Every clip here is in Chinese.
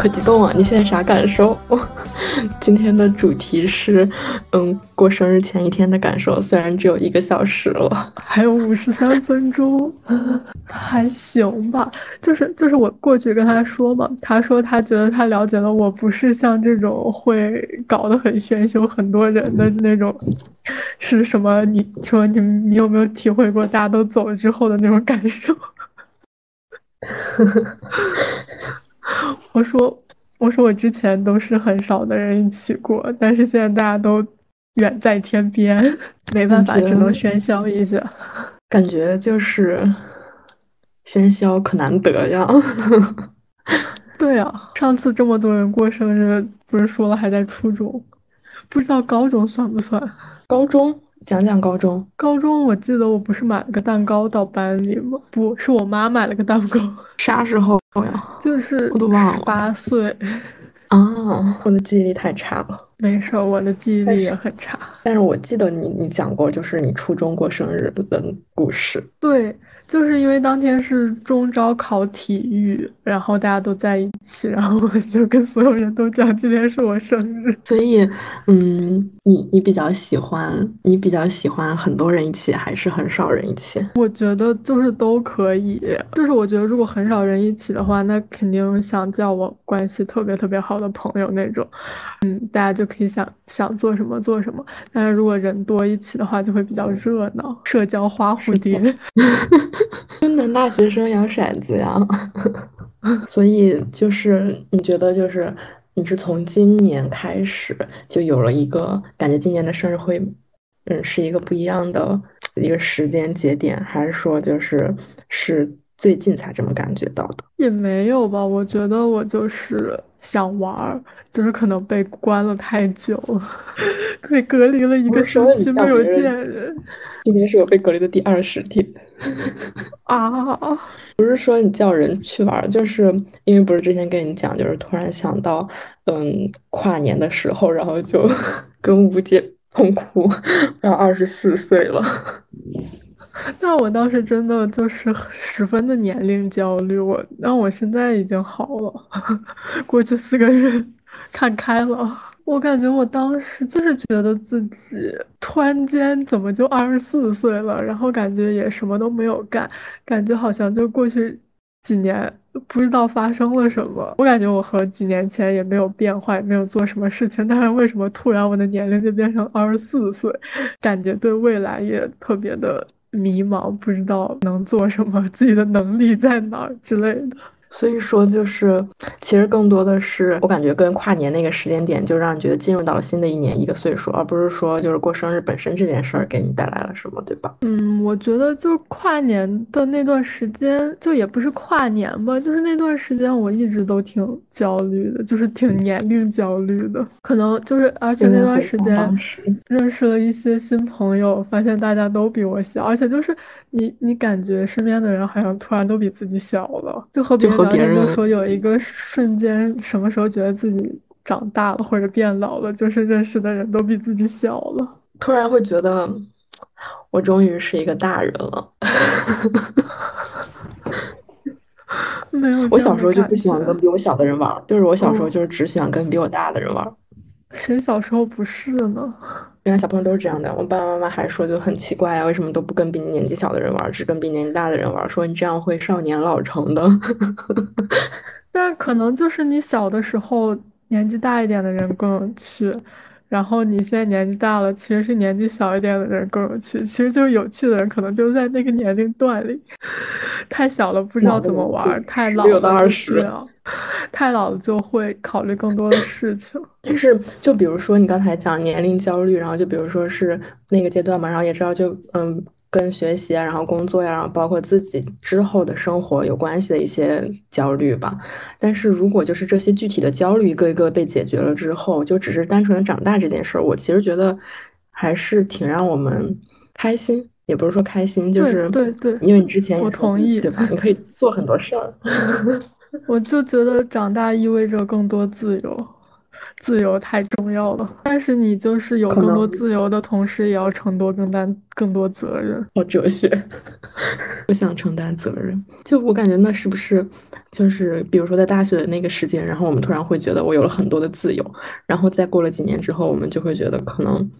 可激动啊！你现在啥感受？今天的主题是，嗯，过生日前一天的感受。虽然只有一个小时了，还有五十三分钟，还行吧。就是就是我过去跟他说嘛，他说他觉得他了解了我，不是像这种会搞得很喧嚣、很多人的那种，是什么？你说你你有没有体会过大家都走了之后的那种感受？呵 呵我说，我说我之前都是很少的人一起过，但是现在大家都远在天边，没办法，只能喧嚣一下。感觉就是喧嚣可难得呀。对啊，上次这么多人过生日，不是说了还在初中，不知道高中算不算？高中。讲讲高中，高中我记得我不是买了个蛋糕到班里吗？不是我妈买了个蛋糕，啥时候呀？就是我都忘了，八岁。啊，我的记忆力太差了。没事，我的记忆力也很差。但是我记得你你讲过，就是你初中过生日的故事。对。就是因为当天是中招考体育，然后大家都在一起，然后我就跟所有人都讲今天是我生日。所以，嗯，你你比较喜欢你比较喜欢很多人一起，还是很少人一起？我觉得就是都可以。就是我觉得如果很少人一起的话，那肯定想叫我关系特别特别好的朋友那种，嗯，大家就可以想想做什么做什么。但是如果人多一起的话，就会比较热闹，社交花蝴蝶。真男大学生摇骰子呀，所以就是你觉得就是你是从今年开始就有了一个感觉，今年的生日会，嗯，是一个不一样的一个时间节点，还是说就是是最近才这么感觉到的？也没有吧，我觉得我就是想玩儿，就是可能被关了太久了，被隔离了一个星期没有见人。今天是我被隔离的第二十天。啊，不是说你叫人去玩，就是因为不是之前跟你讲，就是突然想到，嗯，跨年的时候，然后就跟吴姐痛哭，然后二十四岁了。那我当时真的就是十分的年龄焦虑，我，那我现在已经好了，过去四个月看开了。我感觉我当时就是觉得自己突然间怎么就二十四岁了，然后感觉也什么都没有干，感觉好像就过去几年不知道发生了什么。我感觉我和几年前也没有变坏，没有做什么事情，但是为什么突然我的年龄就变成二十四岁？感觉对未来也特别的迷茫，不知道能做什么，自己的能力在哪儿之类的。所以说，就是其实更多的是我感觉跟跨年那个时间点，就让你觉得进入到了新的一年一个岁数，而不是说就是过生日本身这件事儿给你带来了什么，对吧？嗯，我觉得就是跨年的那段时间，就也不是跨年吧，就是那段时间我一直都挺焦虑的，就是挺年龄焦虑的。可能就是，而且那段时间认识了一些新朋友，发现大家都比我小，而且就是你你感觉身边的人好像突然都比自己小了，就和别人。别人就说有一个瞬间，什么时候觉得自己长大了或者变老了，就是认识的人都比自己小了。突然会觉得，我终于是一个大人了。没有，我小时候就不喜欢跟比我小的人玩，就是我小时候就是只喜欢跟比我大的人玩。谁小时候不是呢？原来小朋友都是这样的。我爸爸妈妈还说就很奇怪啊，为什么都不跟比你年纪小的人玩，只跟比年纪大的人玩？说你这样会少年老成的。但可能就是你小的时候年纪大一点的人更有趣。然后你现在年纪大了，其实是年纪小一点的人更有趣。其实就是有趣的人可能就在那个年龄段里。太小了不知道怎么玩，太老了 太老了就会考虑更多的事情。但是就比如说你刚才讲年龄焦虑，然后就比如说是那个阶段嘛，然后也知道就嗯。跟学习啊，然后工作呀，然后包括自己之后的生活有关系的一些焦虑吧。但是如果就是这些具体的焦虑一个一个被解决了之后，就只是单纯的长大这件事儿，我其实觉得还是挺让我们开心，也不是说开心，就是对对，因为你之前我同意，对吧？你可以做很多事儿。我就觉得长大意味着更多自由。自由太重要了。但是你就是有更多自由的同时，也要承担更担更多责任。好哲学，不想承担责任。就我感觉，那是不是就是比如说在大学的那个时间，然后我们突然会觉得我有了很多的自由，然后再过了几年之后，我们就会觉得可能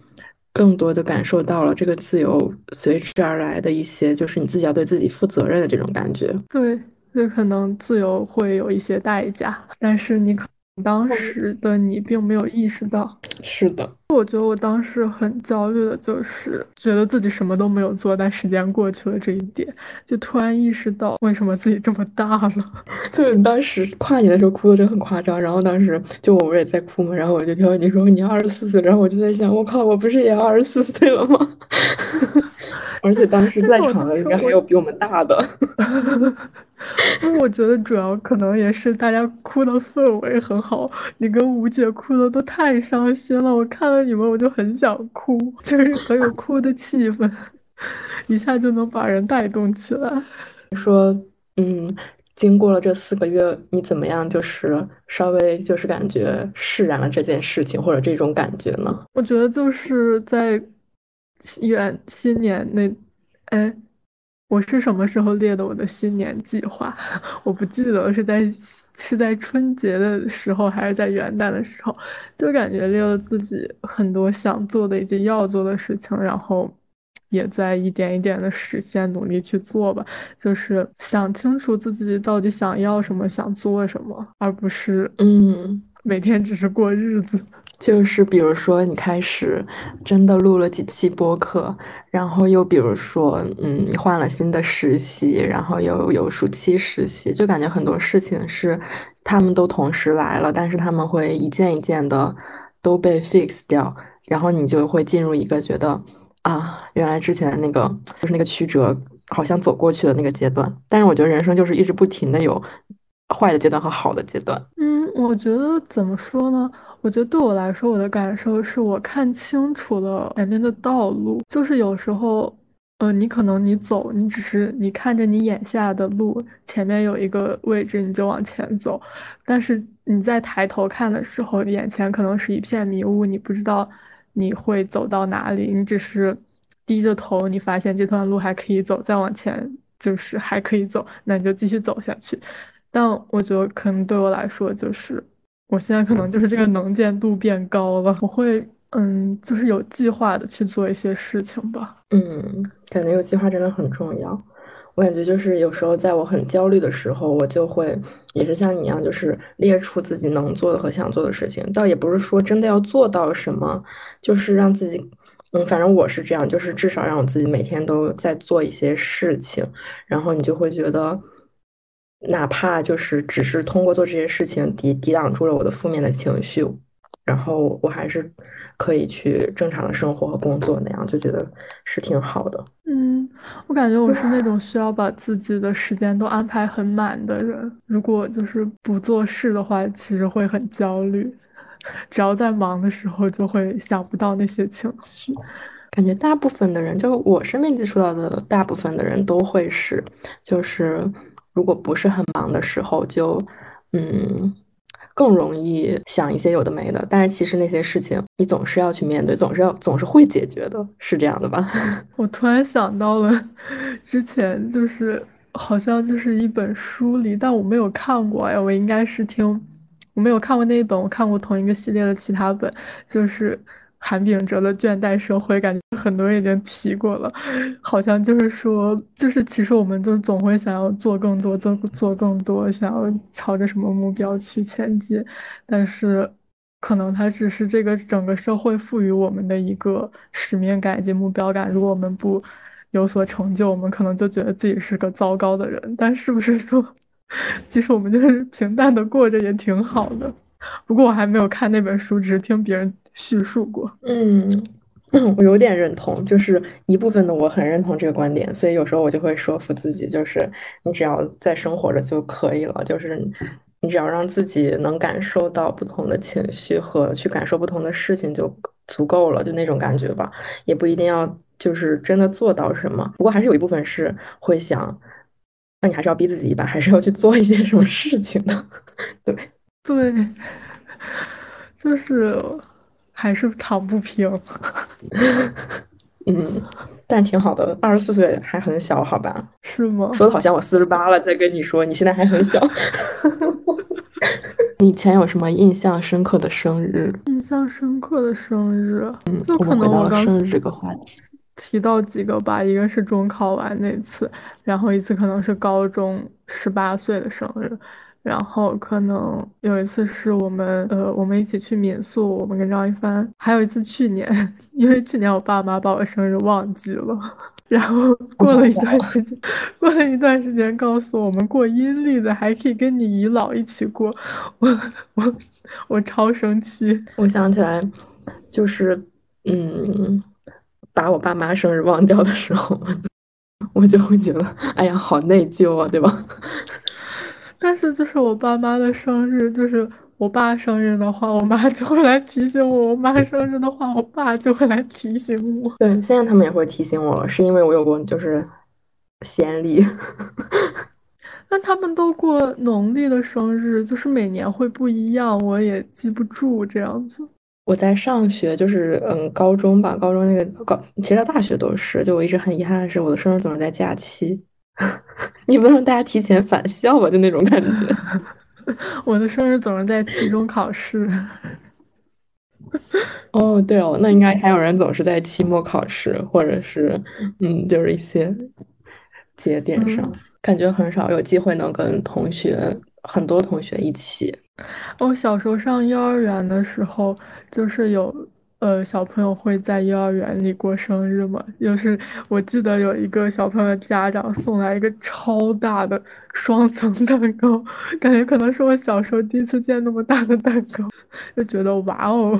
更多的感受到了这个自由随之而来的一些，就是你自己要对自己负责任的这种感觉。对。就可能自由会有一些代价，但是你可能当时的你并没有意识到。是的，我觉得我当时很焦虑的就是觉得自己什么都没有做，但时间过去了这一点，就突然意识到为什么自己这么大了。对，当时跨年的时候哭的真的很夸张，然后当时就我不是也在哭嘛，然后我就听到你说你二十四岁，然后我就在想，我靠，我不是也要二十四岁了吗？而且当时在场的应该还有比我们大的。那我觉得主要可能也是大家哭的氛围很好，你跟吴姐哭的都太伤心了，我看了你们我就很想哭，就是很有哭的气氛，一下就能把人带动起来。说，嗯，经过了这四个月，你怎么样？就是稍微就是感觉释然了这件事情，或者这种感觉呢？我觉得就是在远新年那，哎。我是什么时候列的我的新年计划？我不记得是在是在春节的时候还是在元旦的时候，就感觉列了自己很多想做的以及要做的事情，然后也在一点一点的实现，努力去做吧。就是想清楚自己到底想要什么，想做什么，而不是嗯。每天只是过日子，就是比如说你开始真的录了几期播客，然后又比如说，嗯，你换了新的实习，然后又有暑期实习，就感觉很多事情是他们都同时来了，但是他们会一件一件的都被 fix 掉，然后你就会进入一个觉得啊，原来之前那个就是那个曲折好像走过去的那个阶段，但是我觉得人生就是一直不停的有。坏的阶段和好的阶段，嗯，我觉得怎么说呢？我觉得对我来说，我的感受是我看清楚了前面的道路。就是有时候，呃，你可能你走，你只是你看着你眼下的路，前面有一个位置，你就往前走。但是你在抬头看的时候，眼前可能是一片迷雾，你不知道你会走到哪里。你只是低着头，你发现这段路还可以走，再往前就是还可以走，那你就继续走下去。但我觉得可能对我来说，就是我现在可能就是这个能见度变高了，我会嗯，就是有计划的去做一些事情吧。嗯，感觉有计划真的很重要。我感觉就是有时候在我很焦虑的时候，我就会也是像你一样，就是列出自己能做的和想做的事情。倒也不是说真的要做到什么，就是让自己嗯，反正我是这样，就是至少让我自己每天都在做一些事情，然后你就会觉得。哪怕就是只是通过做这些事情抵抵挡住了我的负面的情绪，然后我还是可以去正常的生活和工作，那样就觉得是挺好的。嗯，我感觉我是那种需要把自己的时间都安排很满的人。如果就是不做事的话，其实会很焦虑。只要在忙的时候，就会想不到那些情绪。感觉大部分的人，就我身边接触到的大部分的人都会是，就是。如果不是很忙的时候，就嗯更容易想一些有的没的。但是其实那些事情你总是要去面对，总是要总是会解决的，是这样的吧？我突然想到了，之前就是好像就是一本书里，但我没有看过哎，我应该是听我没有看过那一本，我看过同一个系列的其他本，就是。韩炳哲的倦怠社会，感觉很多人已经提过了，好像就是说，就是其实我们就总会想要做更多，做做更多，想要朝着什么目标去前进，但是可能它只是这个整个社会赋予我们的一个使命感以及目标感。如果我们不有所成就，我们可能就觉得自己是个糟糕的人。但是不是说，其实我们就是平淡的过着也挺好的？不过我还没有看那本书，只是听别人。叙述过，嗯，我有点认同，就是一部分的我很认同这个观点，所以有时候我就会说服自己，就是你只要在生活着就可以了，就是你只要让自己能感受到不同的情绪和去感受不同的事情就足够了，就那种感觉吧，也不一定要就是真的做到什么，不过还是有一部分是会想，那你还是要逼自己一把，还是要去做一些什么事情的，对。对。就是还是躺不平。嗯，但挺好的，二十四岁还很小，好吧？是吗？说的好像我四十八了，再跟你说你现在还很小。你以前有什么印象深刻的生日？印象深刻的生日，嗯，就可能我我刚生日这个话题。提到几个吧，一个是中考完那次，然后一次可能是高中十八岁的生日，然后可能有一次是我们呃我们一起去民宿，我们跟张一帆，还有一次去年，因为去年我爸妈把我生日忘记了，然后 过了一段时间，过了一段时间告诉我们过阴历的还可以跟你姨姥一起过，我我我超生气，我想起来就是嗯。把我爸妈生日忘掉的时候，我就会觉得，哎呀，好内疚啊，对吧？但是就是我爸妈的生日，就是我爸生日的话，我妈就会来提醒我；我妈生日的话，我爸就会来提醒我。对，现在他们也会提醒我了，是因为我有过就是先例。那他们都过农历的生日，就是每年会不一样，我也记不住这样子。我在上学，就是嗯，高中吧，高中那个高，其实到大学都是。就我一直很遗憾的是，我的生日总是在假期，你不能让大家提前返校吧？就那种感觉。我的生日总是在期中考试。哦，对哦，那应该还有人总是在期末考试，或者是嗯，就是一些节点上，感觉很少有机会能跟同学，很多同学一起。我小时候上幼儿园的时候，就是有呃小朋友会在幼儿园里过生日吗。就是我记得有一个小朋友的家长送来一个超大的双层蛋糕，感觉可能是我小时候第一次见那么大的蛋糕，就觉得哇哦，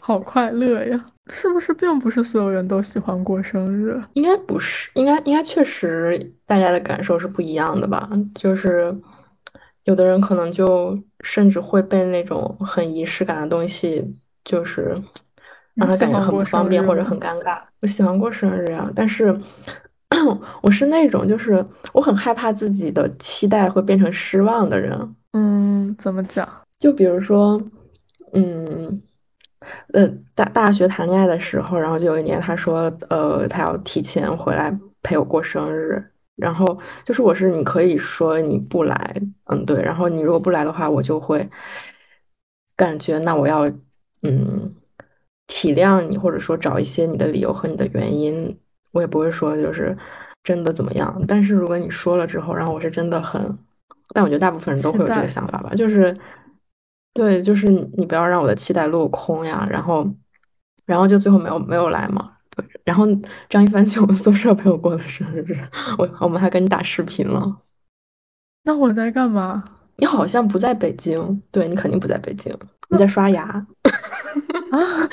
好快乐呀！是不是并不是所有人都喜欢过生日？应该不是，应该应该确实大家的感受是不一样的吧？就是。有的人可能就甚至会被那种很仪式感的东西，就是让他感觉很不方便或者很尴尬。我喜欢过生日啊，但是 我是那种就是我很害怕自己的期待会变成失望的人。嗯，怎么讲？就比如说，嗯，呃，大大学谈恋爱的时候，然后就有一年他说，呃，他要提前回来陪我过生日。然后就是我是你可以说你不来，嗯对，然后你如果不来的话，我就会感觉那我要嗯体谅你，或者说找一些你的理由和你的原因，我也不会说就是真的怎么样。但是如果你说了之后，然后我是真的很，但我觉得大部分人都会有这个想法吧，就是对，就是你不要让我的期待落空呀，然后然后就最后没有没有来嘛。对然后张一帆去我们宿舍陪我过的生日，我我们还跟你打视频了。那我在干嘛？你好像不在北京，对你肯定不在北京，你在刷牙。啊！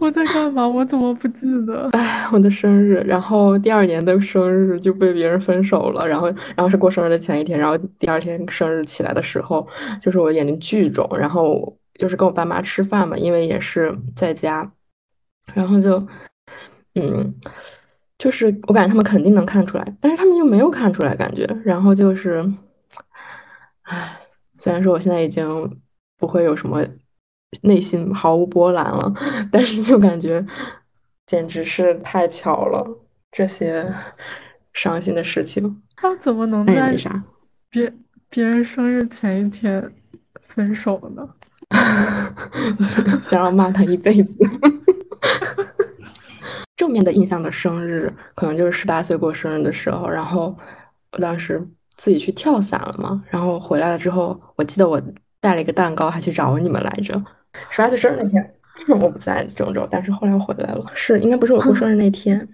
我在干嘛？我怎么不记得？哎，我的生日，然后第二年的生日就被别人分手了，然后然后是过生日的前一天，然后第二天生日起来的时候，就是我眼睛巨肿，然后就是跟我爸妈吃饭嘛，因为也是在家。然后就，嗯，就是我感觉他们肯定能看出来，但是他们又没有看出来，感觉。然后就是，唉，虽然说我现在已经不会有什么内心毫无波澜了，但是就感觉简直是太巧了，这些伤心的事情。他怎么能在别别人生日前一天分手呢？想要骂他一辈子。正面的印象的生日，可能就是十八岁过生日的时候，然后我当时自己去跳伞了嘛，然后回来了之后，我记得我带了一个蛋糕，还去找你们来着。十八岁生日那天，我不在郑州，但是后来回来了，是应该不是我过生日那天，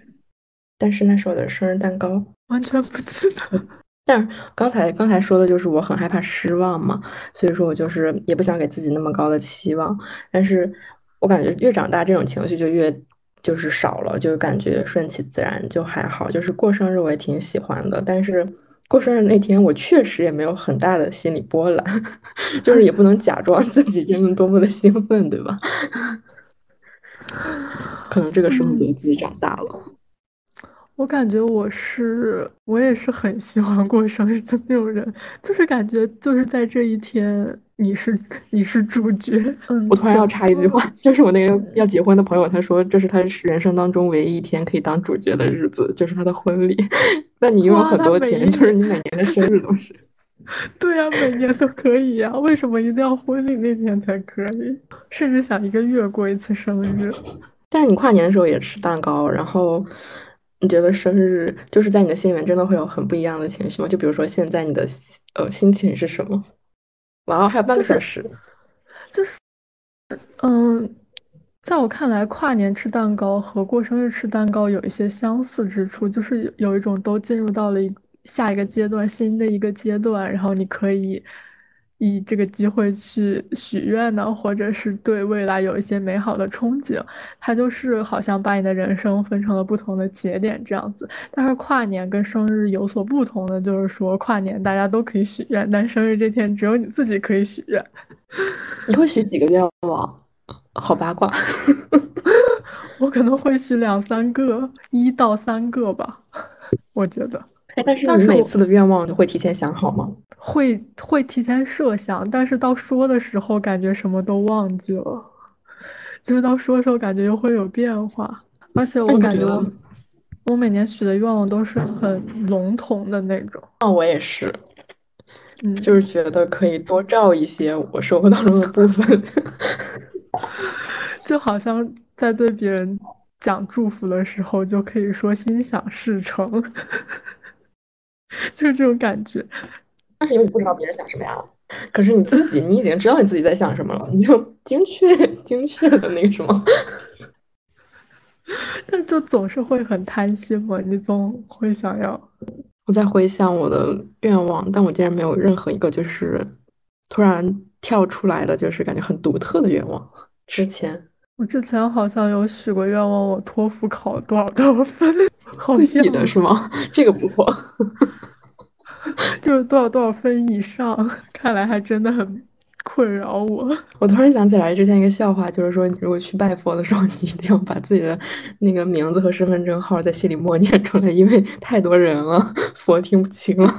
但是那是我的生日蛋糕，完全不记得。但是刚才刚才说的就是我很害怕失望嘛，所以说我就是也不想给自己那么高的期望，但是我感觉越长大这种情绪就越就是少了，就感觉顺其自然就还好。就是过生日我也挺喜欢的，但是过生日那天我确实也没有很大的心理波澜，就是也不能假装自己真的多么的兴奋，对吧？可能这个时候觉得自己长大了。我感觉我是我也是很喜欢过生日的那种人，就是感觉就是在这一天你是你是主角。嗯，我突然要插一句话，就是我那个要结婚的朋友，他说这是他人生当中唯一一天可以当主角的日子，就是他的婚礼。那你有很多天，就是你每年的生日都是。对呀，每年都可以呀，为什么一定要婚礼那天才可以？甚至想一个月过一次生日。但是你跨年的时候也吃蛋糕，然后你觉得生日就是在你的心里面真的会有很不一样的情绪吗？就比如说现在你的呃心情是什么？哇，还有半个小时，就是嗯，在我看来，跨年吃蛋糕和过生日吃蛋糕有一些相似之处，就是有一种都进入到了下一个阶段，新的一个阶段，然后你可以。以这个机会去许愿呢，或者是对未来有一些美好的憧憬，它就是好像把你的人生分成了不同的节点这样子。但是跨年跟生日有所不同的就是说，跨年大家都可以许愿，但生日这天只有你自己可以许愿。你会许几个愿望？好八卦。我可能会许两三个，一到三个吧，我觉得。但是你每次的愿望都会提前想好吗？会会提前设想，但是到说的时候感觉什么都忘记了，就是到说的时候感觉又会有变化，而且我感觉我每年许的愿望都是很笼统的那种。那我也是，嗯，就是觉得可以多照一些我生活当中的部分，就好像在对别人讲祝福的时候，就可以说心想事成。就是这种感觉，但是因为你不知道别人想什么呀。可是你自己，你已经知道你自己在想什么了，你就精确、精确的那个什么。但就总是会很贪心嘛，你总会想要。我在回想我的愿望，但我竟然没有任何一个就是突然跳出来的，就是感觉很独特的愿望。之前我之前好像有许过愿望，我托福考多少多少分。具体的是吗？这个不错，就是多少多少分以上，看来还真的很困扰我。我突然想起来之前一个笑话，就是说，你如果去拜佛的时候，你一定要把自己的那个名字和身份证号在心里默念出来，因为太多人了，佛听不清了。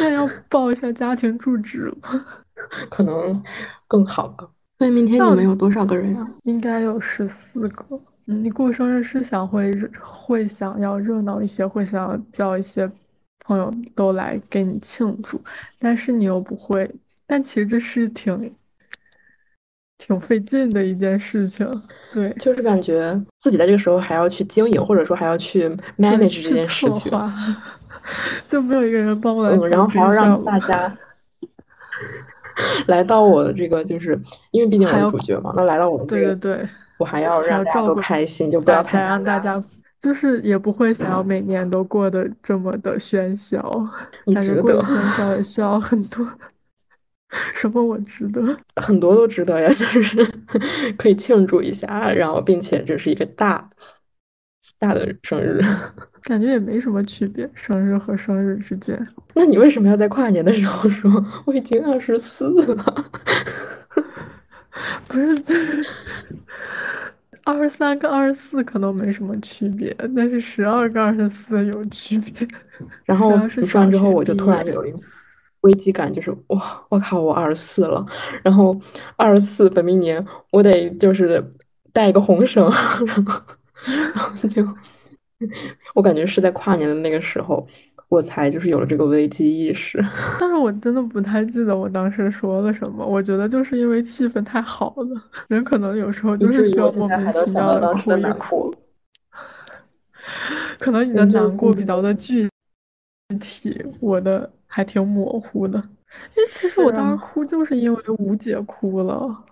那要报一下家庭住址吗？可能更好吧。所以明天你们有多少个人呀？应该有十四个。嗯，你过生日是想会会想要热闹一些，会想要叫一些朋友都来给你庆祝，但是你又不会，但其实这是挺挺费劲的一件事情。对，就是感觉自己在这个时候还要去经营，或者说还要去 manage 这件事情，就没有一个人帮我来。嗯，然后还要让大家 来到我的这个，就是因为毕竟我是主角嘛，那来到我的对对对。我还要让大家都开心，就不要太让大家，就是也不会想要每年都过得这么的喧嚣。你值得喧嚣也需要很多，什么我值得？很多都值得呀，就是 可以庆祝一下，然后并且这是一个大大的生日，感觉也没什么区别，生日和生日之间。那你为什么要在跨年的时候说我已经二十四了？不是。二十三跟二十四可能没什么区别，但是十二跟二十四有区别。然后你说完之后，我就突然有一个危机感，就是哇，我靠，我二十四了。然后二十四本命年，我得就是带一个红绳，然 后然后就 我感觉是在跨年的那个时候。我才就是有了这个危机意识，但是我真的不太记得我当时说了什么。我觉得就是因为气氛太好了，人可能有时候就是需要莫名其妙的哭一哭。可能你的难过比较的具体，我的还挺模糊的。因为其实我当时哭就是因为吴姐哭了，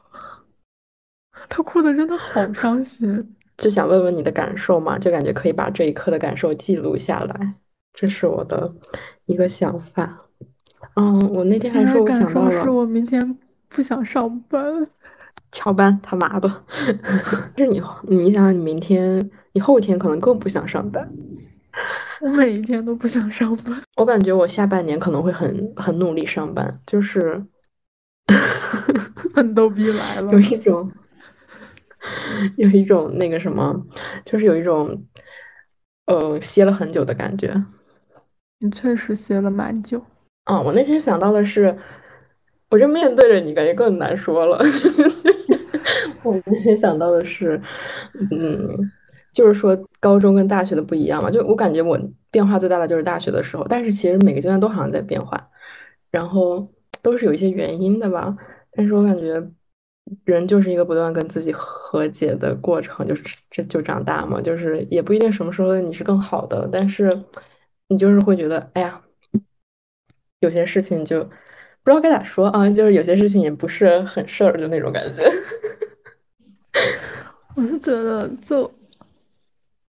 她哭的真的好伤心。就想问问你的感受嘛，就感觉可以把这一刻的感受记录下来。这是我的一个想法，嗯，我那天还说我想到了，是我明天不想上班，翘班他妈的！是你，你想想，你明天、你后天可能更不想上班。我每一天都不想上班。我感觉我下半年可能会很很努力上班，就是很逗逼来 了，有一种有一种那个什么，就是有一种。呃歇了很久的感觉。你确实歇了蛮久。嗯，我那天想到的是，我这面对着你，感觉更难说了。我那天想到的是，嗯，就是说高中跟大学的不一样嘛，就我感觉我变化最大的就是大学的时候，但是其实每个阶段都好像在变化，然后都是有一些原因的吧。但是我感觉人就是一个不断跟自己和解的过程，就是这就长大嘛，就是也不一定什么时候你是更好的，但是你就是会觉得，哎呀。有些事情就不知道该咋说啊，就是有些事情也不是很事儿，就那种感觉。我是觉得，就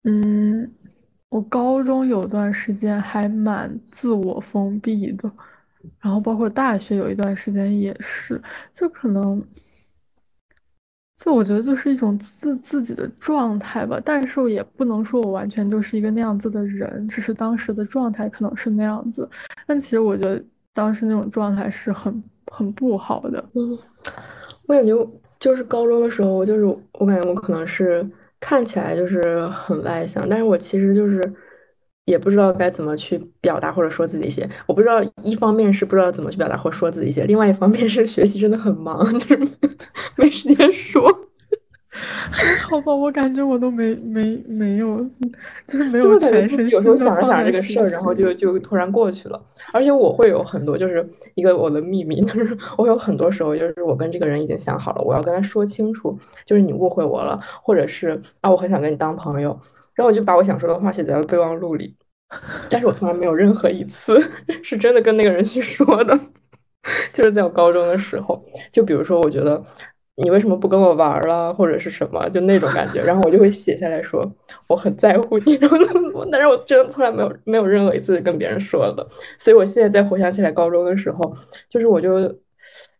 嗯，我高中有段时间还蛮自我封闭的，然后包括大学有一段时间也是，就可能。就我觉得就是一种自自己的状态吧，但是也不能说我完全就是一个那样子的人，只是当时的状态可能是那样子。但其实我觉得当时那种状态是很很不好的。嗯，我感觉就是高中的时候，我就是我感觉我可能是看起来就是很外向，但是我其实就是也不知道该怎么去表达或者说自己一些。我不知道一方面是不知道怎么去表达或说自己一些，另外一方面是学习真的很忙，就是没时间说。还好吧，我感觉我都没没没有，就是没有全身有时候想着想着这个事儿，然后就就突然过去了。而且我会有很多，就是一个我的秘密，就是我有很多时候，就是我跟这个人已经想好了，我要跟他说清楚，就是你误会我了，或者是啊，我很想跟你当朋友，然后我就把我想说的话写在了备忘录里，但是我从来没有任何一次 是真的跟那个人去说的，就是在我高中的时候，就比如说，我觉得。你为什么不跟我玩了，或者是什么，就那种感觉，然后我就会写下来说我很在乎你，然后怎么怎么，但是我真的从来没有没有任何一次跟别人说的，所以我现在再回想起来高中的时候，就是我就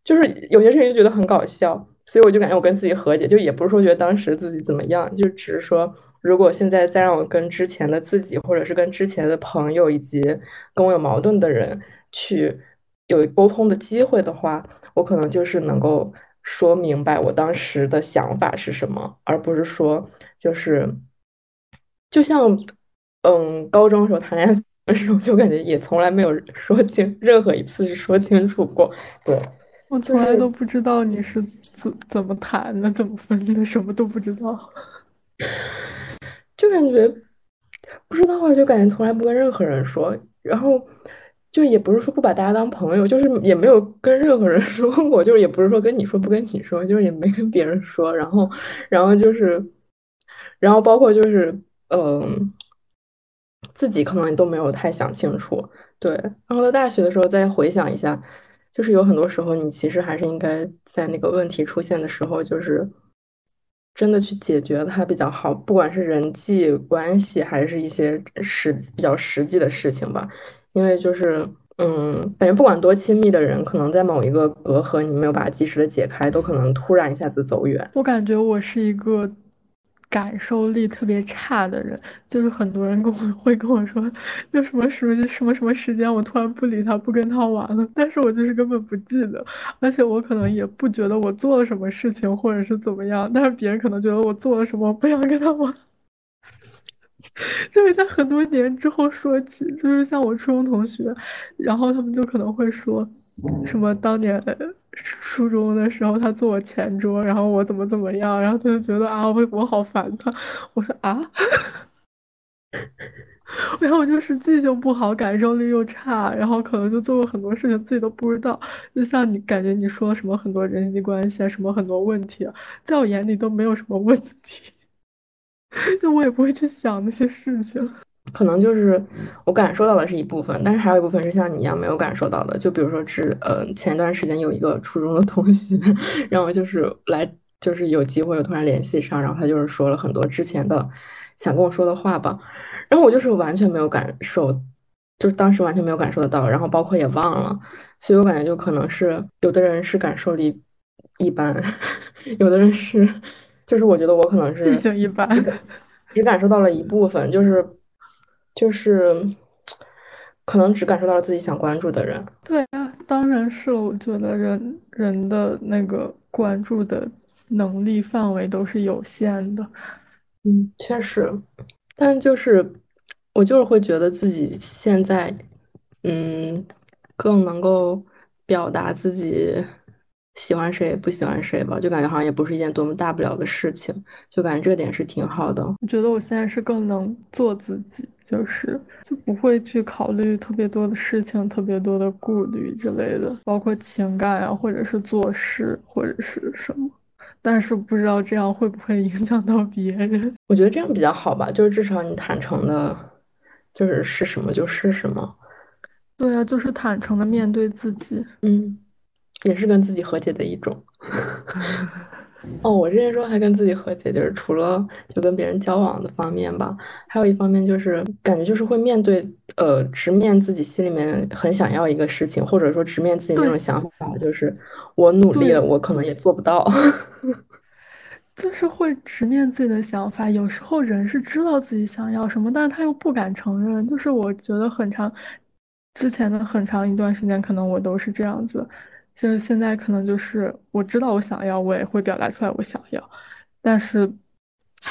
就是有些事情就觉得很搞笑，所以我就感觉我跟自己和解，就也不是说觉得当时自己怎么样，就只是说如果现在再让我跟之前的自己，或者是跟之前的朋友以及跟我有矛盾的人去有沟通的机会的话，我可能就是能够。说明白我当时的想法是什么，而不是说就是就像嗯，高中时候谈恋爱的时候，就感觉也从来没有说清任何一次是说清楚过。对我从来都不知道你是怎怎么谈的，怎么分的，什么都不知道，就感觉不知道啊，就感觉从来不跟任何人说，然后。就也不是说不把大家当朋友，就是也没有跟任何人 说过，就是也不是说跟你说不跟你说，就是也没跟别人说。然后，然后就是，然后包括就是，嗯，自己可能都没有太想清楚。对，然后到大学的时候再回想一下，就是有很多时候你其实还是应该在那个问题出现的时候，就是真的去解决它比较好，不管是人际关系还是一些实比较实际的事情吧。因为就是，嗯，感觉不管多亲密的人，可能在某一个隔阂，你没有把它及时的解开，都可能突然一下子走远。我感觉我是一个感受力特别差的人，就是很多人跟我 会跟我说，就什么什么什么什么时间，我突然不理他，不跟他玩了，但是我就是根本不记得，而且我可能也不觉得我做了什么事情，或者是怎么样，但是别人可能觉得我做了什么，不想跟他玩。就是在很多年之后说起，就是像我初中同学，然后他们就可能会说，什么当年初中的时候他坐我前桌，然后我怎么怎么样，然后他就觉得啊我我好烦他，我说啊，然后我就是记性不好，感受力又差，然后可能就做过很多事情自己都不知道，就像你感觉你说什么很多人际关系啊，什么很多问题，在我眼里都没有什么问题。就我也不会去想那些事情，可能就是我感受到的是一部分，但是还有一部分是像你一样没有感受到的。就比如说，是呃，前段时间有一个初中的同学，然后就是来，就是有机会又突然联系上，然后他就是说了很多之前的想跟我说的话吧，然后我就是完全没有感受，就是当时完全没有感受得到，然后包括也忘了，所以我感觉就可能是有的人是感受力一般，有的人是。就是我觉得我可能是记性一般，只感受到了一部分，就是就是可能只感受到了自己想关注的人。对啊，当然是了。我觉得人人的那个关注的能力范围都是有限的。嗯，确实，但就是我就是会觉得自己现在，嗯，更能够表达自己喜欢谁不喜欢谁吧，就感觉好像也不是一件多么大不了的事情，就感觉这点是挺好的。我觉得我现在是更能做自己，就是就不会去考虑特别多的事情、特别多的顾虑之类的，包括情感啊，或者是做事或者是什么。但是不知道这样会不会影响到别人？我觉得这样比较好吧，就是至少你坦诚的。就是是什么就是什么，对啊，就是坦诚的面对自己，嗯，也是跟自己和解的一种。哦，我之前说还跟自己和解，就是除了就跟别人交往的方面吧，还有一方面就是感觉就是会面对，呃，直面自己心里面很想要一个事情，或者说直面自己那种想法，就是我努力了，我可能也做不到。就是会直面自己的想法，有时候人是知道自己想要什么，但是他又不敢承认。就是我觉得很长之前的很长一段时间，可能我都是这样子。就是现在可能就是我知道我想要，我也会表达出来我想要，但是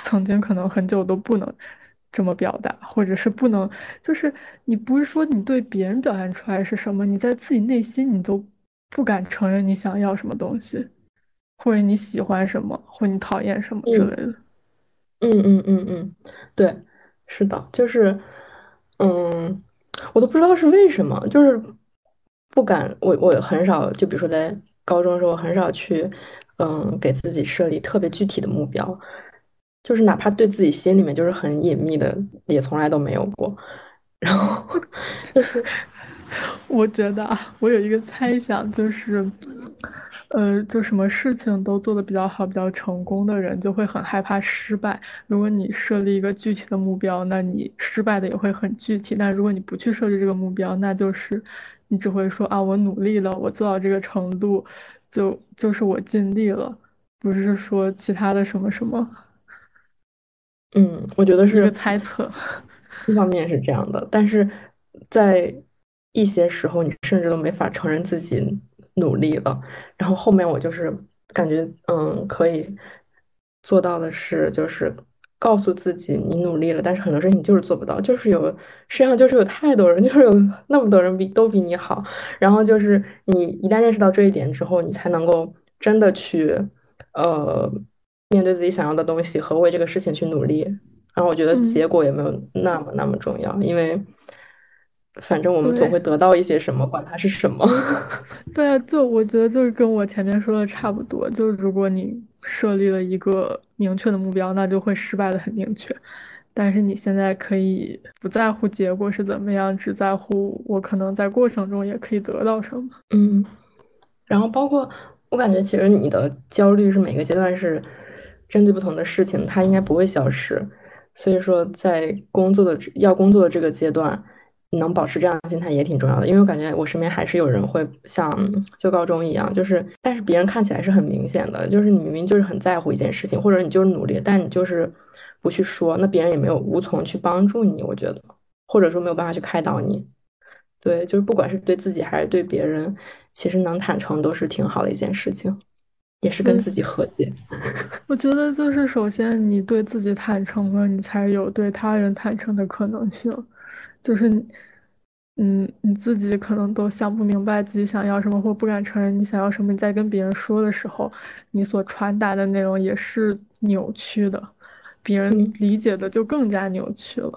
曾经可能很久都不能这么表达，或者是不能，就是你不是说你对别人表现出来是什么，你在自己内心你都不敢承认你想要什么东西。或者你喜欢什么，或你讨厌什么之类的。嗯嗯嗯嗯，对，是的，就是，嗯，我都不知道是为什么，就是不敢。我我很少，就比如说在高中的时候，很少去，嗯，给自己设立特别具体的目标，就是哪怕对自己心里面就是很隐秘的，也从来都没有过。然后，我觉得啊，我有一个猜想，就是。呃，就什么事情都做得比较好、比较成功的人，就会很害怕失败。如果你设立一个具体的目标，那你失败的也会很具体。但如果你不去设置这个目标，那就是你只会说啊，我努力了，我做到这个程度，就就是我尽力了，不是说其他的什么什么。嗯，我觉得是猜测，一方面是这样的，但是在一些时候，你甚至都没法承认自己。努力了，然后后面我就是感觉，嗯，可以做到的是，就是告诉自己你努力了，但是很多事情你就是做不到，就是有世界上就是有太多人，就是有那么多人比都比你好，然后就是你一旦认识到这一点之后，你才能够真的去，呃，面对自己想要的东西和为这个事情去努力，然后我觉得结果也没有那么那么重要，因为。反正我们总会得到一些什么，管它是什么。对啊，就我觉得就是跟我前面说的差不多。就是如果你设立了一个明确的目标，那就会失败的很明确。但是你现在可以不在乎结果是怎么样，只在乎我可能在过程中也可以得到什么。嗯，然后包括我感觉，其实你的焦虑是每个阶段是针对不同的事情，它应该不会消失。所以说，在工作的要工作的这个阶段。能保持这样的心态也挺重要的，因为我感觉我身边还是有人会像就高中一样，就是，但是别人看起来是很明显的，就是你明明就是很在乎一件事情，或者你就是努力，但你就是不去说，那别人也没有无从去帮助你，我觉得，或者说没有办法去开导你。对，就是不管是对自己还是对别人，其实能坦诚都是挺好的一件事情，也是跟自己和解。我觉得就是首先你对自己坦诚了，你才有对他人坦诚的可能性。就是，嗯，你自己可能都想不明白自己想要什么，或不敢承认你想要什么。你在跟别人说的时候，你所传达的内容也是扭曲的，别人理解的就更加扭曲了，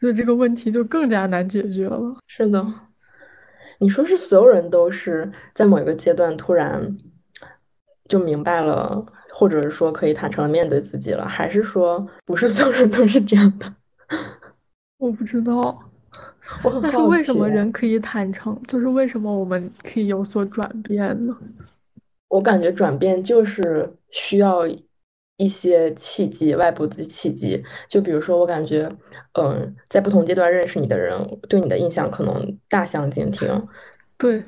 所以这个问题就更加难解决了。是的，你说是所有人都是在某一个阶段突然就明白了，或者是说可以坦诚的面对自己了，还是说不是所有人都是这样的？我不知道，我很好奇，为什么人可以坦诚？就是为什么我们可以有所转变呢？我感觉转变就是需要一些契机，外部的契机。就比如说，我感觉，嗯，在不同阶段认识你的人，对你的印象可能大相径庭。对，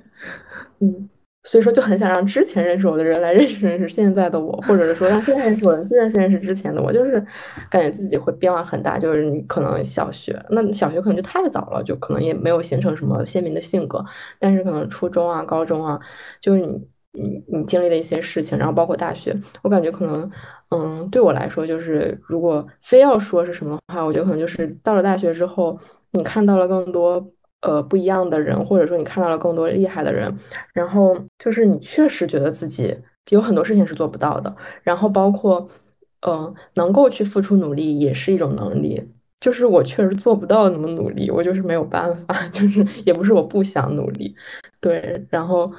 嗯。所以说就很想让之前认识我的人来认识认识现在的我，或者是说让现在认识我的人认识认识之前的我，就是感觉自己会变化很大。就是你可能小学，那小学可能就太早了，就可能也没有形成什么鲜明的性格。但是可能初中啊、高中啊，就是你你你经历的一些事情，然后包括大学，我感觉可能，嗯，对我来说，就是如果非要说是什么的话，我觉得可能就是到了大学之后，你看到了更多呃不一样的人，或者说你看到了更多厉害的人，然后就是你确实觉得自己有很多事情是做不到的，然后包括，嗯，能够去付出努力也是一种能力，就是我确实做不到那么努力，我就是没有办法，就是也不是我不想努力，对，然后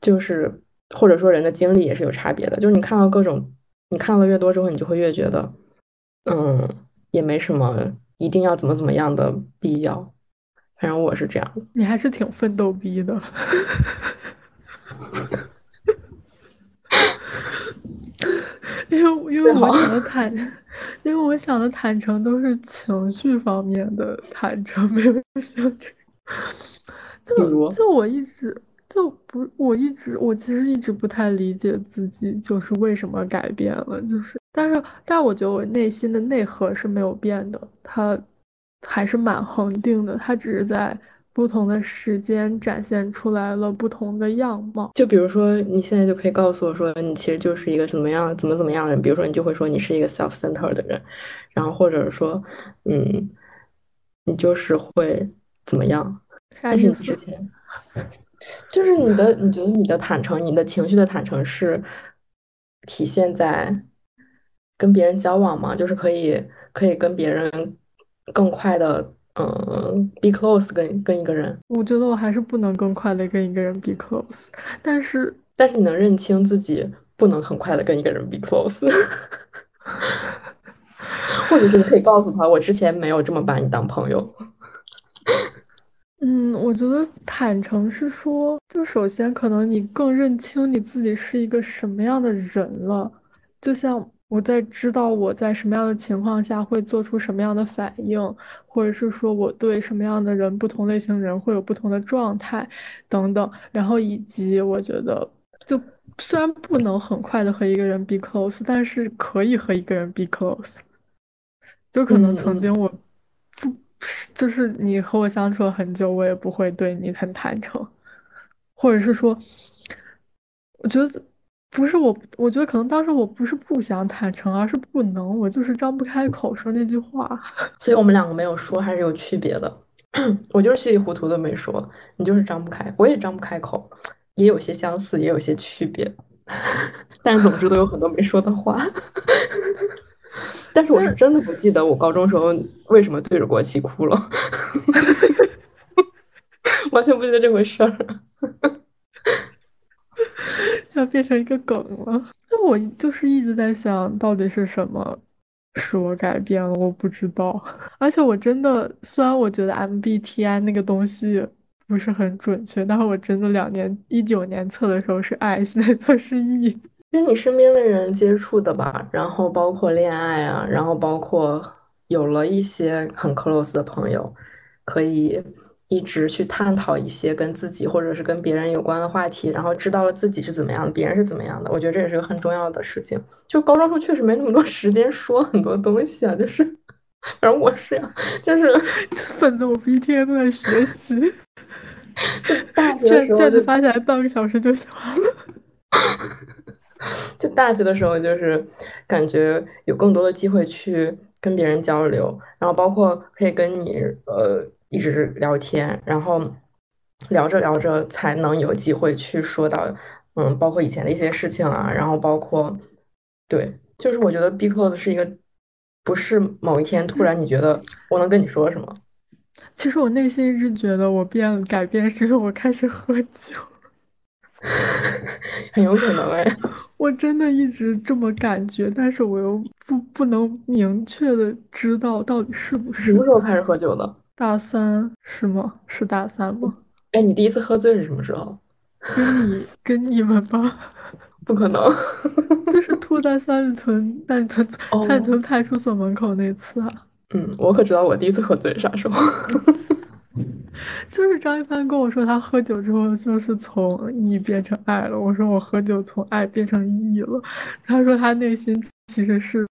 就是。或者说人的经历也是有差别的，就是你看到各种，你看到的越多之后，你就会越觉得，嗯，也没什么一定要怎么怎么样的必要。反正我是这样的。你还是挺奋斗逼的，因为因为我想的坦，因为我想的坦诚都是情绪方面的坦诚，没有想这就就我一直。就不，我一直，我其实一直不太理解自己，就是为什么改变了，就是，但是，但我觉得我内心的内核是没有变的，它还是蛮恒定的，它只是在不同的时间展现出来了不同的样貌。就比如说，你现在就可以告诉我说，你其实就是一个怎么样，怎么怎么样的人，比如说，你就会说你是一个 self center 的人，然后或者说，嗯，你就是会怎么样？啥意思？就是你的，你觉得你的坦诚，你的情绪的坦诚是体现在跟别人交往吗？就是可以可以跟别人更快的，嗯，be close 跟跟一个人。我觉得我还是不能更快的跟一个人 be close，但是但是你能认清自己不能很快的跟一个人 be close，或者是你可以告诉他，我之前没有这么把你当朋友。嗯，我觉得坦诚是说，就首先可能你更认清你自己是一个什么样的人了。就像我在知道我在什么样的情况下会做出什么样的反应，或者是说我对什么样的人、不同类型人会有不同的状态等等。然后以及我觉得，就虽然不能很快的和一个人 be close，但是可以和一个人 be close。就可能曾经我不。就是你和我相处了很久，我也不会对你很坦诚，或者是说，我觉得不是我，我觉得可能当时我不是不想坦诚，而是不能，我就是张不开口说那句话。所以我们两个没有说，还是有区别的。我就是稀里糊涂的没说，你就是张不开，我也张不开口，也有些相似，也有些区别，但是总之都有很多没说的话。但是我是真的不记得我高中时候为什么对着国旗哭了，完全不记得这回事儿，要变成一个梗了。那我就是一直在想到底是什么使我改变了，我不知道。而且我真的，虽然我觉得 MBTI 那个东西不是很准确，但是我真的两年一九年测的时候是 I，现在测是 E。跟你身边的人接触的吧，然后包括恋爱啊，然后包括有了一些很 close 的朋友，可以一直去探讨一些跟自己或者是跟别人有关的话题，然后知道了自己是怎么样的，别人是怎么样的。我觉得这也是个很重要的事情。就高中时候确实没那么多 时间说很多东西啊，就是，反正我是呀，就是 奋斗逼天都在学习，就大学卷卷子发下来半个小时就写完了。就大学的时候，就是感觉有更多的机会去跟别人交流，然后包括可以跟你呃一直聊天，然后聊着聊着才能有机会去说到嗯，包括以前的一些事情啊，然后包括对，就是我觉得 be close 是一个不是某一天突然你觉得我能跟你说什么，其实我内心一直觉得我变了改变是因为我开始喝酒。很有可能哎，我真的一直这么感觉，但是我又不不能明确的知道到底是不是。什么时候开始喝酒的？大三是吗？是大三吗？哎，你第一次喝醉是什么时候？跟你跟你们吧？不可能，就是吐在三里屯三里屯三里屯派出所门口那次啊。嗯，我可知道我第一次喝醉啥时候。就是张一帆跟我说，他喝酒之后就是从 E 变成爱了。我说我喝酒从爱变成 E 了。他说他内心其实是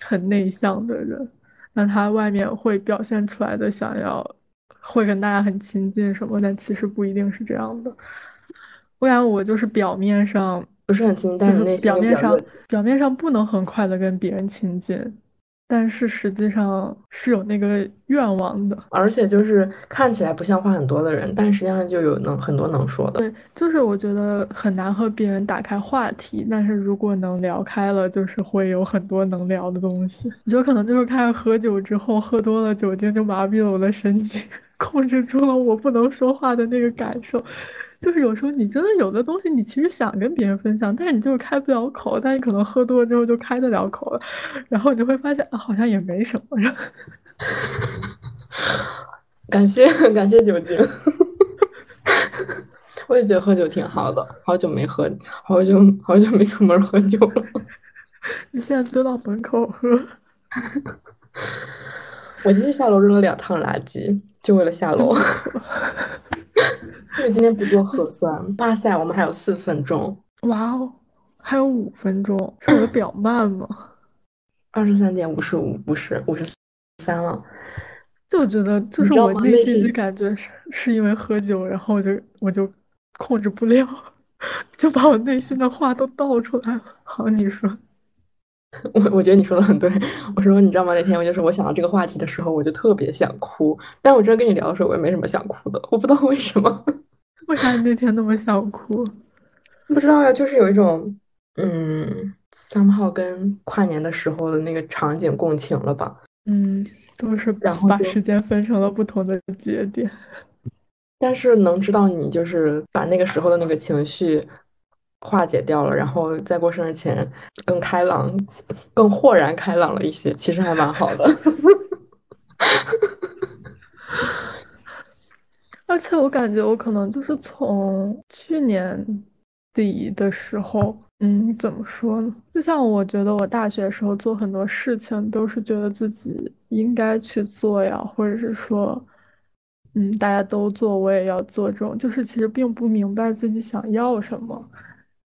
很内向的人，那他外面会表现出来的想要会跟大家很亲近什么，但其实不一定是这样的。我感觉我就是表面上不是很亲近，但是表面上。表面上不能很快的跟别人亲近，但是实际上是有那个愿望的。而且就是看起来不像话很多的人，但实际上就有能很多能说的。对，就是我觉得很难和别人打开话题，但是如果能聊开了，就是会有很多能聊的东西。我觉得可能就是开始喝酒之后，喝多了酒精就麻痹了我的神经，控制住了我不能说话的那个感受。就是有时候你真的有的东西，你其实想跟别人分享，但是你就是开不了口。但你可能喝多了之后就开得了口了，然后你就会发现啊，好像也没什么。感谢感谢酒精，我也觉得喝酒挺好的。好久没喝，好久好久没出门喝酒了。你现在蹲到门口喝？我今天下楼扔了两趟垃圾，就为了下楼。因为今天不做核酸。哇塞，我们还有四分钟。哇哦，还有五分钟，是我的表慢吗？二十三点五十五，不是五十三了。就我觉得，就是我内心的感觉是，是因为喝酒，然后我就我就控制不了，就把我内心的话都倒出来了。好，你说。我我觉得你说的很对。我说，你知道吗？那天我就是我想到这个话题的时候，我就特别想哭。但我真的跟你聊的时候，我也没什么想哭的。我不知道为什么。为啥你那天那么想哭？不知道呀，就是有一种，嗯，三号跟跨年的时候的那个场景共情了吧？嗯，都是然后把时间分成了不同的节点。但是能知道你就是把那个时候的那个情绪。化解掉了，然后在过生日前更开朗、更豁然开朗了一些，其实还蛮好的。而且我感觉我可能就是从去年底的时候，嗯，怎么说呢？就像我觉得我大学时候做很多事情都是觉得自己应该去做呀，或者是说，嗯，大家都做我也要做，这种就是其实并不明白自己想要什么。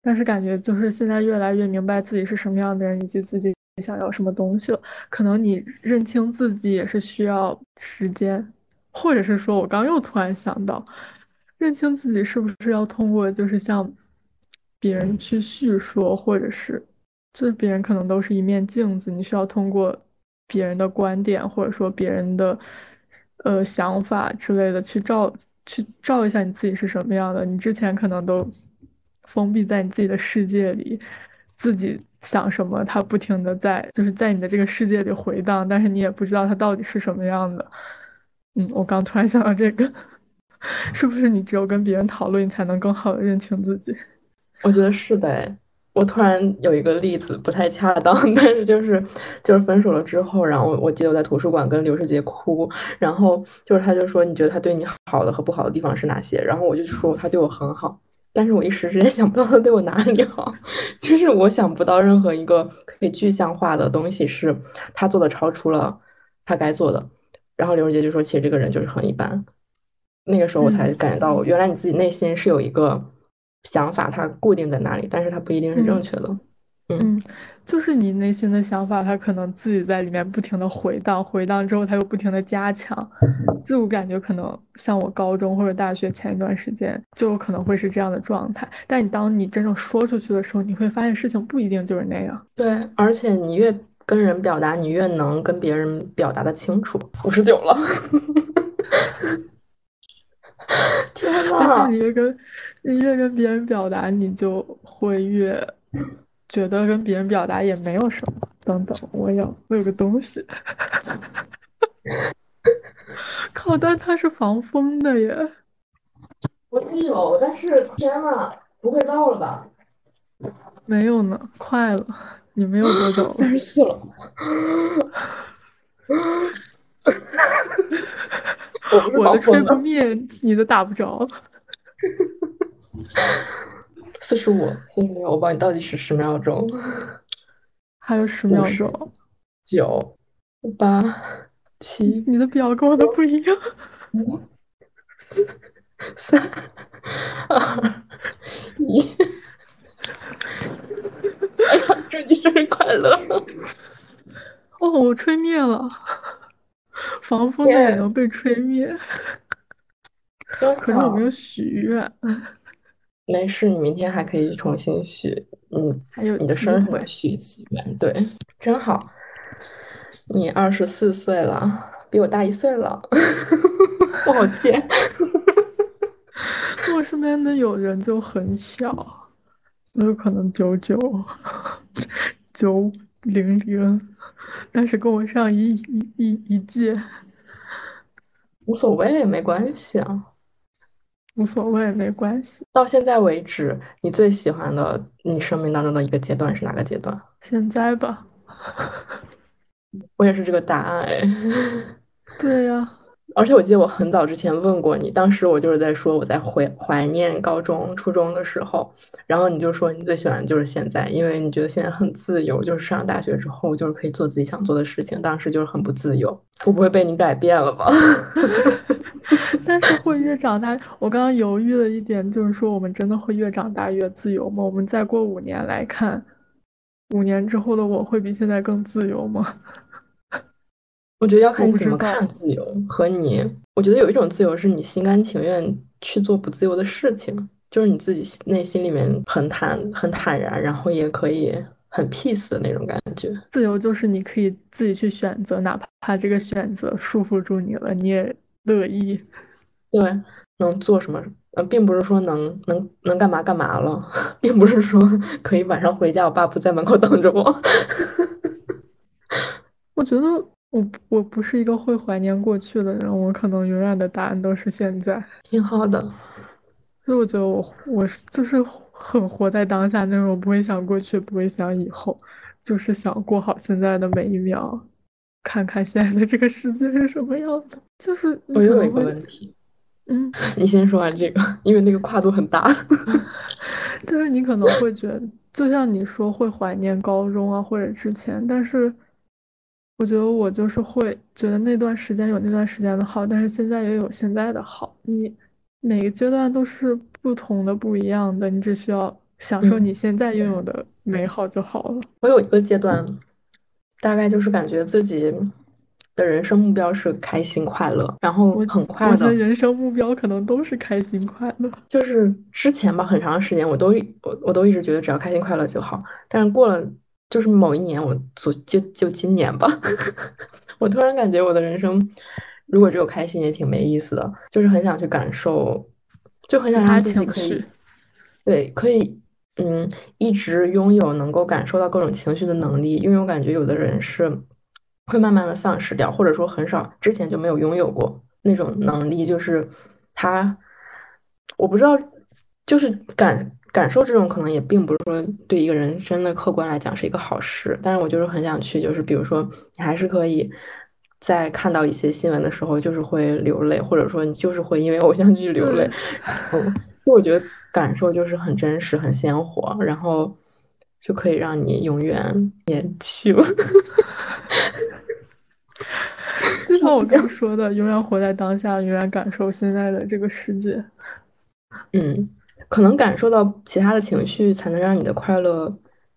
但是感觉就是现在越来越明白自己是什么样的人，以及自己想要什么东西了。可能你认清自己也是需要时间，或者是说我刚又突然想到，认清自己是不是要通过就是向别人去叙说，或者是就是别人可能都是一面镜子，你需要通过别人的观点或者说别人的呃想法之类的去照去照一下你自己是什么样的。你之前可能都。封闭在你自己的世界里，自己想什么，它不停的在，就是在你的这个世界里回荡，但是你也不知道它到底是什么样的。嗯，我刚突然想到这个，是不是你只有跟别人讨论，你才能更好的认清自己？我觉得是的。我突然有一个例子不太恰当，但是就是就是分手了之后，然后我记得我在图书馆跟刘世杰哭，然后就是他就说你觉得他对你好的和不好的地方是哪些？然后我就说他对我很好。但是我一时之间 想不到他对我哪里好，就是我想不到任何一个可以具象化的东西是他做的超出了他该做的。然后刘世杰就说：“其实这个人就是很一般。”那个时候我才感觉到，原来你自己内心是有一个想法，它固定在那里，但是它不一定是正确的。嗯，就是你内心的想法，它可能自己在里面不停的回荡，回荡之后，它又不停的加强。就我感觉，可能像我高中或者大学前一段时间，就可能会是这样的状态。但你当你真正说出去的时候，你会发现事情不一定就是那样。对，而且你越跟人表达，你越能跟别人表达的清楚。五十九了，天呐！你越跟你越跟别人表达，你就会越。觉得跟别人表达也没有什么。等等，我有我有个东西，靠！但它是防风的耶。我也有，但是天呐，不会到了吧？没有呢，快了。你没有多久？三十四了。我的吹不灭，你的打不着。四十五，四十六，我帮你倒计时十秒钟，还有十秒钟，九，八，七，你的表跟我的不一样，五，三，二，一，哎呀，祝你生日快乐！哦，我吹灭了，防风的也能被吹灭，可是我没有许愿。没事，你明天还可以重新许，嗯，还有你的生日会。许一次愿，对，真好。你二十四岁了，比我大一岁了，我好贱。我身边的友人就很小，有可能九九九零零，但是跟我上一一一一届，无所谓，没关系啊。无所谓，没关系。到现在为止，你最喜欢的你生命当中的一个阶段是哪个阶段？现在吧，我也是这个答案哎。对呀。而且我记得我很早之前问过你，当时我就是在说我在怀怀念高中、初中的时候，然后你就说你最喜欢的就是现在，因为你觉得现在很自由，就是上大学之后就是可以做自己想做的事情。当时就是很不自由，我不会被你改变了吧？但是会越长大，我刚刚犹豫了一点，就是说我们真的会越长大越自由吗？我们再过五年来看，五年之后的我会比现在更自由吗？我觉得要看我你怎么。看自由和你，我觉得有一种自由是你心甘情愿去做不自由的事情，就是你自己内心里面很坦很坦然，然后也可以很 peace 的那种感觉。自由就是你可以自己去选择，哪怕这个选择束缚住你了，你也乐意。对，能做什么？呃，并不是说能能能干嘛干嘛了，并不是说可以晚上回家，我爸不在门口等着我。我觉得我我不是一个会怀念过去的人，我可能永远的答案都是现在。挺好的。所以我觉得我我是就是很活在当下那种，我不会想过去，不会想以后，就是想过好现在的每一秒，看看现在的这个世界是什么样的。就是你我又有一个问题，嗯，你先说完这个，因为那个跨度很大。就是你可能会觉得，就像你说会怀念高中啊或者之前，但是我觉得我就是会觉得那段时间有那段时间的好，但是现在也有现在的好。你每个阶段都是不同的、不一样的，你只需要享受你嗯，现在拥有的美好就好了。我有一个阶段，大概就是感觉自己的人生目标是开心快乐，然后很快乐，我的人生目标可能都是开心快乐。就是之前吧，很长时间我都我我都一直觉得只要开心快乐就好，但是过了就是某一年，我就就就今年吧，我突然感觉我的人生如果只有开心也挺没意思的，就是很想去感受，就很想让自己可以对可以嗯一直拥有能够感受到各种情绪的能力，因为我感觉有的人是会慢慢的丧失掉，或者说很少之前就没有拥有过那种能力，就是他。我不知道，就是感感受这种可能也并不是说对一个人真的客观来讲是一个好事，但是我就是很想去，就是比如说你还是可以在看到一些新闻的时候，就是会流泪，或者说你就是会因为偶像剧流泪，就我觉得感受就是很真实、很鲜活，然后就可以让你永远年轻。就像我刚说的，永远活在当下，永远感受现在的这个世界。嗯，可能感受到其他的情绪，才能让你的快乐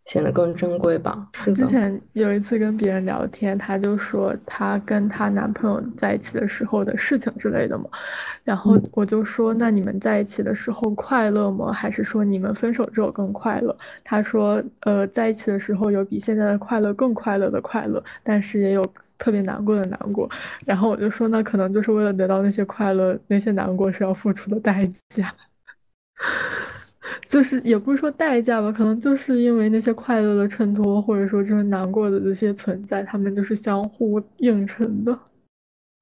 显得更珍贵吧。是的，之前有一次跟别人聊天，她就说她跟她男朋友在一起的时候的事情之类的嘛，然后嗯我就说，那你们在一起的时候快乐吗？还是说你们分手之后更快乐？她说，呃，在一起的时候有比现在的快乐更快乐的快乐，但是也有特别难过的难过。然后我就说，那可能就是为了得到那些快乐，那些难过是要付出的代价。就是也不是说代价吧，可能就是因为那些快乐的衬托，或者说这些难过的这些存在，他们就是相互映衬的。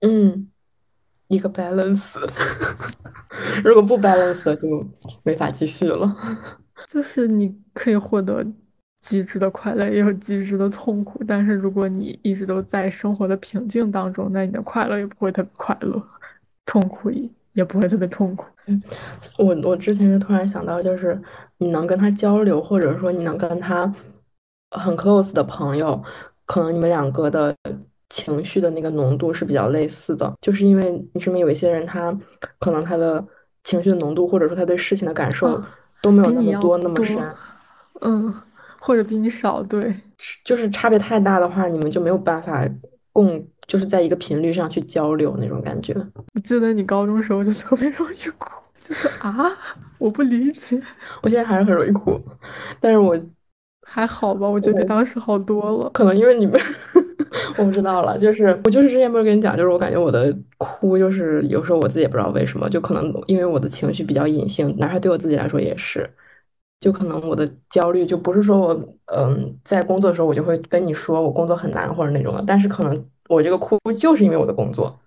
嗯，一个 balance，如果不 balance 就没法继续了。就是你可以获得极致的快乐，也有极致的痛苦。但是如果你一直都在生活的平静当中，那你的快乐也不会特别快乐，痛苦也也不会特别痛苦。嗯我我之前就突然想到，就是你能跟他交流，或者说你能跟他很 close 的朋友，可能你们两个的情绪的那个浓度是比较类似的，就是因为你身边有一些人，他可能他的情绪的浓度，或者说他对事情的感受啊，都没有那么多那么深，嗯，或者比你少，对。就是差别太大的话，你们就没有办法共，就是在一个频率上去交流那种感觉。我记得你高中时候就特别容易哭。就是啊，我不理解。我现在还是很容易哭，但是我 还好吧，我觉得比当时好多了。可能因为你们，我不知道了。就是我就是之前不是跟你讲，就是我感觉我的哭，就是有时候我自己也不知道为什么，就可能因为我的情绪比较隐性，哪怕对我自己来说也是。就可能我的焦虑就不是说我嗯在工作的时候我就会跟你说我工作很难或者那种的，但是可能我这个哭就是因为我的工作，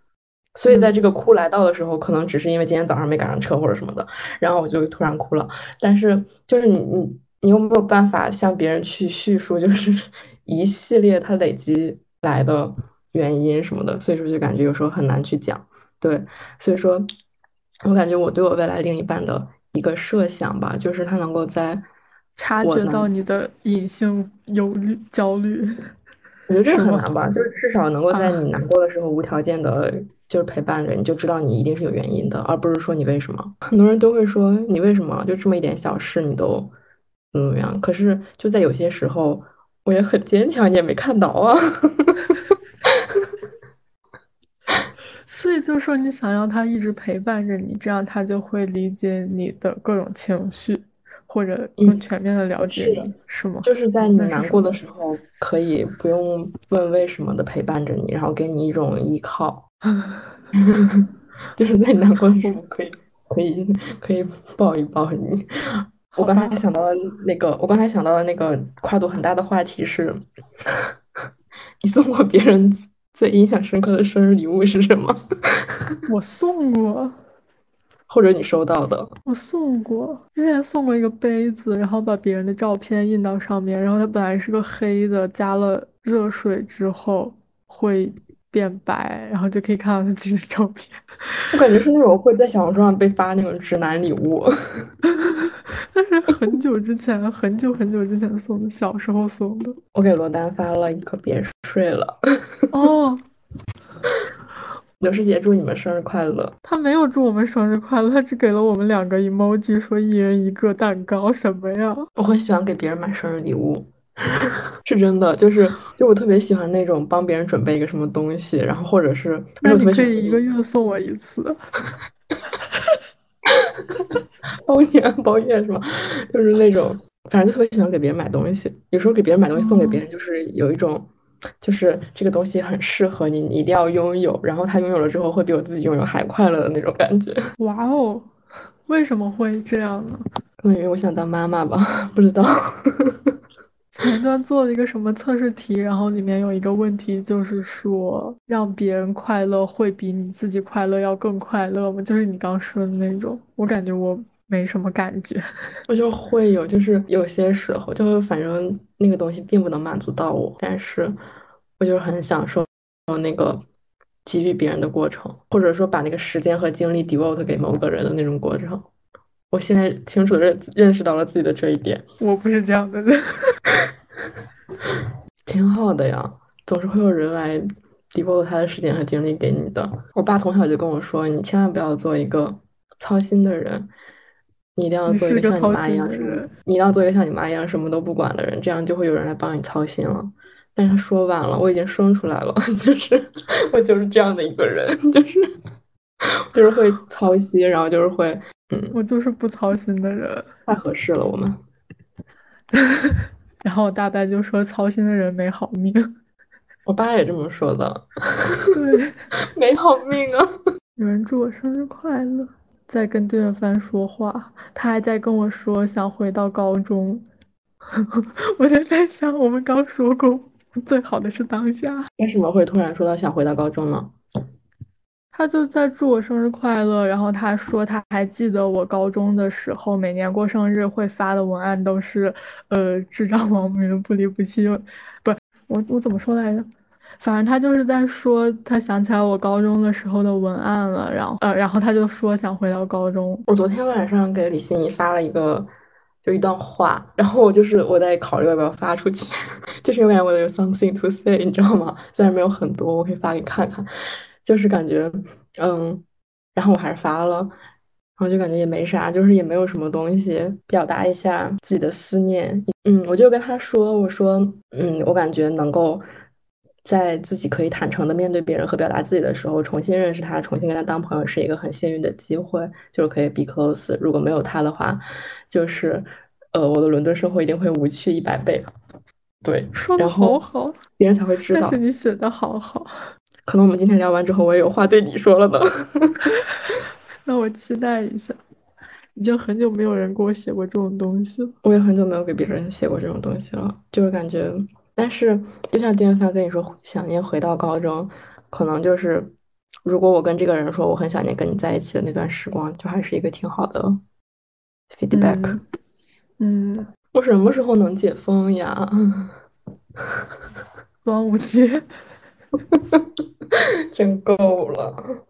所以在这个哭来到的时候，可能只是因为今天早上没赶上车或者什么的，然后我就突然哭了。但是就是你你你又没有办法向别人去叙述，就是 一系列它累积来的原因什么的，所以说就感觉有时候很难去讲。对，所以说我感觉我对我未来另一半的。一个设想吧，就是他能够在察觉到你的隐性忧虑、焦虑。我觉得这很难吧，就是至少能够在你难过的时候无条件的，就是陪伴着你，就知道你一定是有原因的，而不是说你为什么。很多人都会说你为什么就这么一点小事你都怎么样？可是就在有些时候，我也很坚强，你也没看到啊。所以就是说，你想要他一直陪伴着你，这样他就会理解你的各种情绪，或者更全面的了解你，是吗？就是在你难过的时候，可以不用问为什么的陪伴着你，然后给你一种依靠。就是在你难过的时候，可以可以可以抱一抱你。我刚才想到的那个，我刚才想到的那个跨度很大的话题是，你送过别人。最印象深刻的生日礼物是什么？我送过，或者你收到的？我送过，之前送过一个杯子，然后把别人的照片印到上面，然后它本来是个黑的，加了热水之后会变白，然后就可以看到他自己的照片。我感觉是那种会在小红书上被发那种直男礼物，但是很久之前，很久很久之前送的，小时候送的。我给罗丹发了你可别睡了。哦，刘师姐祝你们生日快乐。他没有祝我们生日快乐，他只给了我们两个 emoji，说一人一个蛋糕，什么呀？我很喜欢给别人买生日礼物，是真的，就是就我特别喜欢那种帮别人准备一个什么东西，然后或者是那你可以一个月送我一次，包年包月是吗？就是那种，反正就特别喜欢给别人买东西，有时候给别人买东西送给别人，就是有一种。就是这个东西很适合你，你一定要拥有。然后他拥有了之后，会比我自己拥有还快乐的那种感觉。哇哦，为什么会这样呢？可能因为我想当妈妈吧，不知道。前段做了一个什么测试题，然后里面有一个问题，就是说让别人快乐会比你自己快乐要更快乐吗？就是你刚说的那种，我感觉我。没什么感觉，我就会有，就是有些时候，就反正那个东西并不能满足到我，但是我就是很享受那个给予别人的过程，或者说把那个时间和精力 devote 给某个人的那种过程。我现在清楚的认认识到了自己的这一点。我不是这样的人，挺好的呀，总是会有人来 devote 他的时间和精力给你的。我爸从小就跟我说，你千万不要做一个操心的人。你一定要做一个像你妈一样什么，你一定要做一个像你妈一样什么都不管的人，这样就会有人来帮你操心了。但是说晚了，我已经生出来了，就是我就是这样的一个人，就是就是会操心，然后就是会，嗯，我就是不操心的人，太合适了我们。然后我大伯就说操心的人没好命，我爸也这么说的，对，没好命啊。有人祝我生日快乐。在跟对方说话，他还在跟我说想回到高中。我就在想，我们刚说过，最好的是当下。为什么会突然说到想回到高中呢？他就在祝我生日快乐，然后他说他还记得我高中的时候，每年过生日会发的文案都是，呃，智障网民不离不弃，不是我我怎么说来着？反正他就是在说，他想起来我高中的时候的文案了，然后呃，然后他就说想回到高中。我昨天晚上给李欣怡发了一个，就一段话，然后我就是我在考虑要不要发出去，就是因为我有 something to say，你知道吗？虽然没有很多，我可以发给你看看，就是感觉嗯，然后我还是发了，然后就感觉也没啥，就是也没有什么东西表达一下自己的思念。嗯，我就跟他说，我说嗯，我感觉能够。在自己可以坦诚的面对别人和表达自己的时候，重新认识他，重新跟他当朋友，是一个很幸运的机会，就是可以 be close。如果没有他的话，就是呃，我的伦敦生活一定会无趣一百倍。对，说的好好，别人才会知道。但是你写的好好，可能我们今天聊完之后，我也有话对你说了呢。那我期待一下。已经很久没有人给我写过这种东西了。我也很久没有给别人写过这种东西了，就是感觉，但是就像丁元帆跟你说，想念回到高中，可能就是，如果我跟这个人说我很想念跟你在一起的那段时光，就还是一个挺好的 feedback。嗯，我什么时候能解封呀？端午节，真够了。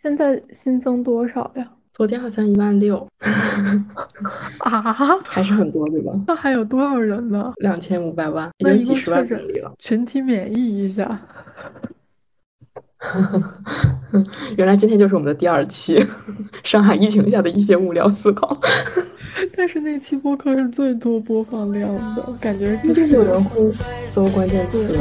现在新增多少呀？昨天好像一万六，啊，还是很多对吧？那还有多少人呢？两千五百万，已经几十万病例了。群体免疫一下。原来今天就是我们的第二期，上海疫情下的一些无聊思考。但是那期播客是最多播放量的，感觉就是有人会搜关键词。